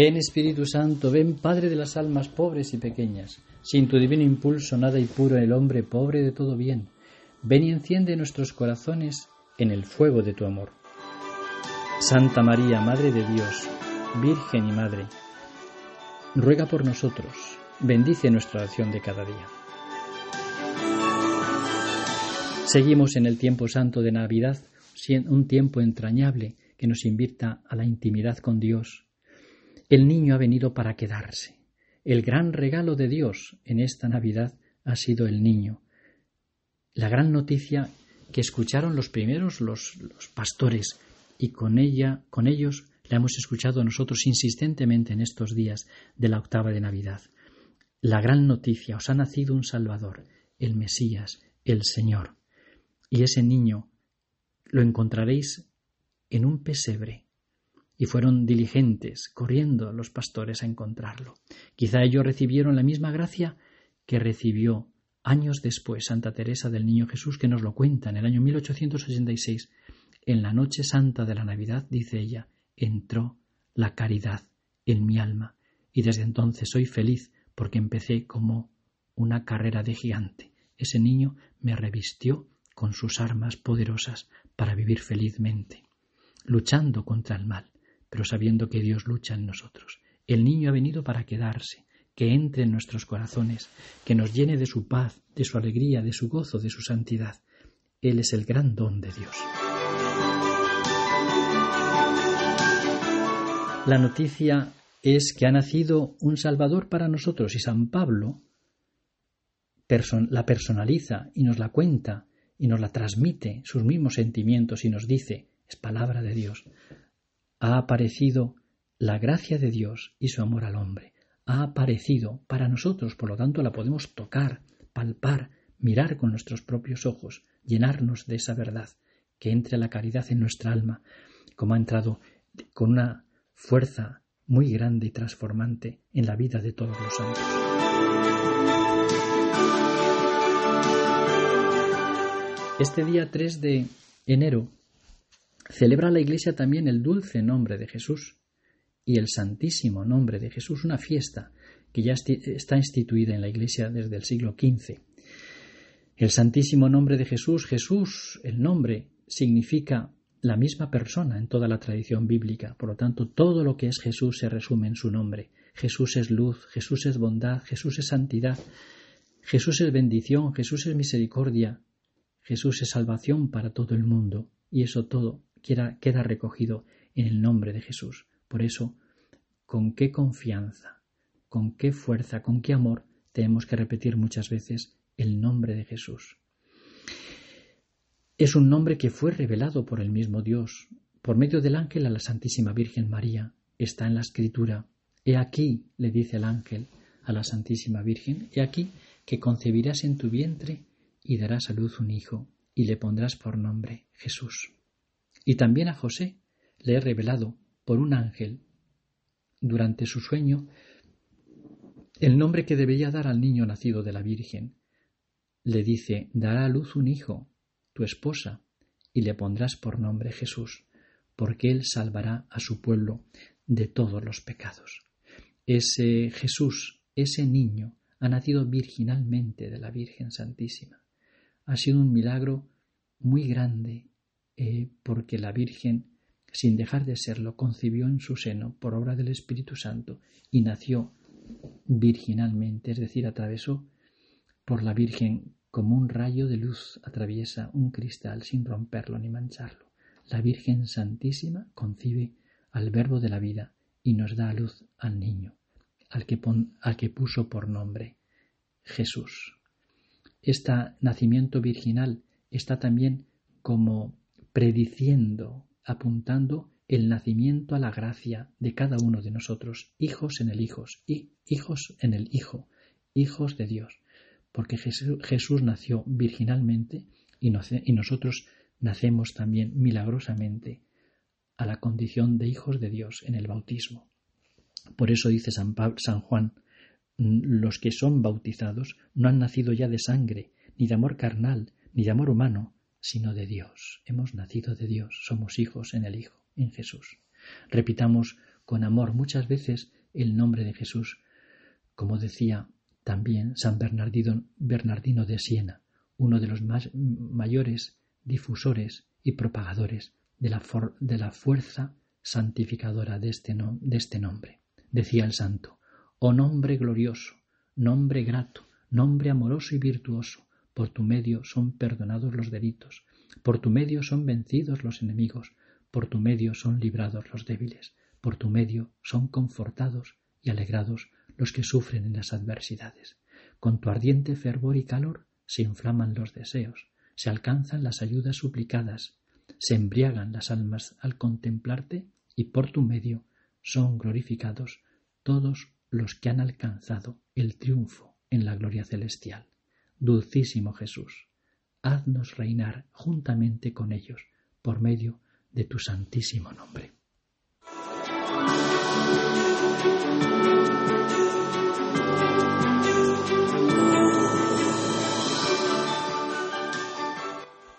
Ven Espíritu Santo, ven Padre de las almas pobres y pequeñas. Sin tu divino impulso nada impuro en el hombre pobre de todo bien. Ven y enciende nuestros corazones en el fuego de tu amor. Santa María, Madre de Dios, Virgen y Madre, ruega por nosotros, bendice nuestra oración de cada día. Seguimos en el tiempo santo de Navidad, un tiempo entrañable que nos invita a la intimidad con Dios. El niño ha venido para quedarse. El gran regalo de Dios en esta Navidad ha sido el niño. La gran noticia que escucharon los primeros los, pastores y con ella, con ellos, la hemos escuchado nosotros insistentemente en estos días de la octava de Navidad. La gran noticia, os ha nacido un Salvador, el Mesías, el Señor y ese niño lo encontraréis en un pesebre. Y fueron diligentes, corriendo los pastores a encontrarlo. Quizá ellos recibieron la misma gracia que recibió años después Santa Teresa del Niño Jesús, que nos lo cuenta en el año 1886. En la noche santa de la Navidad, dice ella, entró la caridad en mi alma, y desde entonces soy feliz porque empecé como una carrera de gigante. Ese niño me revistió con sus armas poderosas para vivir felizmente, luchando contra el mal, pero sabiendo que Dios lucha en nosotros. El niño ha venido para quedarse, que entre en nuestros corazones, que nos llene de su paz, de su alegría, de su gozo, de su santidad. Él es el gran don de Dios. La noticia es que ha nacido un Salvador para nosotros y San Pablo la personaliza y nos la cuenta y nos la transmite sus mismos sentimientos y nos dice, es palabra de Dios, ha aparecido la gracia de Dios y su amor al hombre. Ha aparecido para nosotros, por lo tanto la podemos tocar, palpar, mirar con nuestros propios ojos, llenarnos de esa verdad, que entre la caridad en nuestra alma, como ha entrado con una fuerza muy grande y transformante en la vida de todos los santos. Este día 3 de enero celebra la Iglesia también el dulce nombre de Jesús y el santísimo nombre de Jesús, una fiesta que ya está instituida en la Iglesia desde el siglo XV. El santísimo nombre de Jesús, Jesús, el nombre, significa la misma persona en toda la tradición bíblica. Por lo tanto, todo lo que es Jesús se resume en su nombre. Jesús es luz, Jesús es bondad, Jesús es santidad, Jesús es bendición, Jesús es misericordia, Jesús es salvación para todo el mundo y eso todo queda, recogido en el nombre de Jesús. Por eso, con qué confianza, con qué fuerza, con qué amor tenemos que repetir muchas veces el nombre de Jesús. Es un nombre que fue revelado por el mismo Dios, por medio del ángel a la Santísima Virgen María. Está en la Escritura. He aquí, le dice el ángel a la Santísima Virgen, he aquí que concebirás en tu vientre y darás a luz un hijo, y le pondrás por nombre Jesús. Y también a José le he revelado por un ángel durante su sueño el nombre que debería dar al niño nacido de la Virgen. Le dice, dará a luz un hijo, tu esposa, y le pondrás por nombre Jesús, porque él salvará a su pueblo de todos los pecados. Ese Jesús, ese niño, ha nacido virginalmente de la Virgen Santísima ha sido un milagro muy grande eh, porque la Virgen, sin dejar de serlo, concibió en su seno por obra del Espíritu Santo y nació virginalmente, es decir, atravesó por la Virgen como un rayo de luz atraviesa un cristal sin romperlo ni mancharlo. La Virgen Santísima concibe al Verbo de la vida y nos da a luz al niño, al que, al que puso por nombre Jesús. Este nacimiento virginal está también como prediciendo, apuntando el nacimiento a la gracia de cada uno de nosotros, hijos en el hijos, y hijos en el hijo, hijos de Dios, porque Jesús, nació virginalmente y, nosotros nacemos también milagrosamente a la condición de hijos de Dios en el bautismo. Por eso dice San, San Juan, los que son bautizados no han nacido ya de sangre, ni de amor carnal, ni de amor humano, sino de Dios. Hemos nacido de Dios, somos hijos en el Hijo, en Jesús. Repitamos con amor muchas veces el nombre de Jesús, como decía también San Bernardino, Bernardino de Siena, uno de los más mayores difusores y propagadores de la, de la fuerza santificadora de este, de este nombre. Decía el santo, oh nombre glorioso, nombre grato, nombre amoroso y virtuoso, por tu medio son perdonados los delitos, por tu medio son vencidos los enemigos, por tu medio son librados los débiles, por tu medio son confortados y alegrados los que sufren en las adversidades. Con tu ardiente fervor y calor se inflaman los deseos, se alcanzan las ayudas suplicadas, se embriagan las almas al contemplarte y por tu medio son glorificados todos los que han alcanzado el triunfo en la gloria celestial. Dulcísimo Jesús, haznos reinar juntamente con ellos por medio de tu santísimo nombre.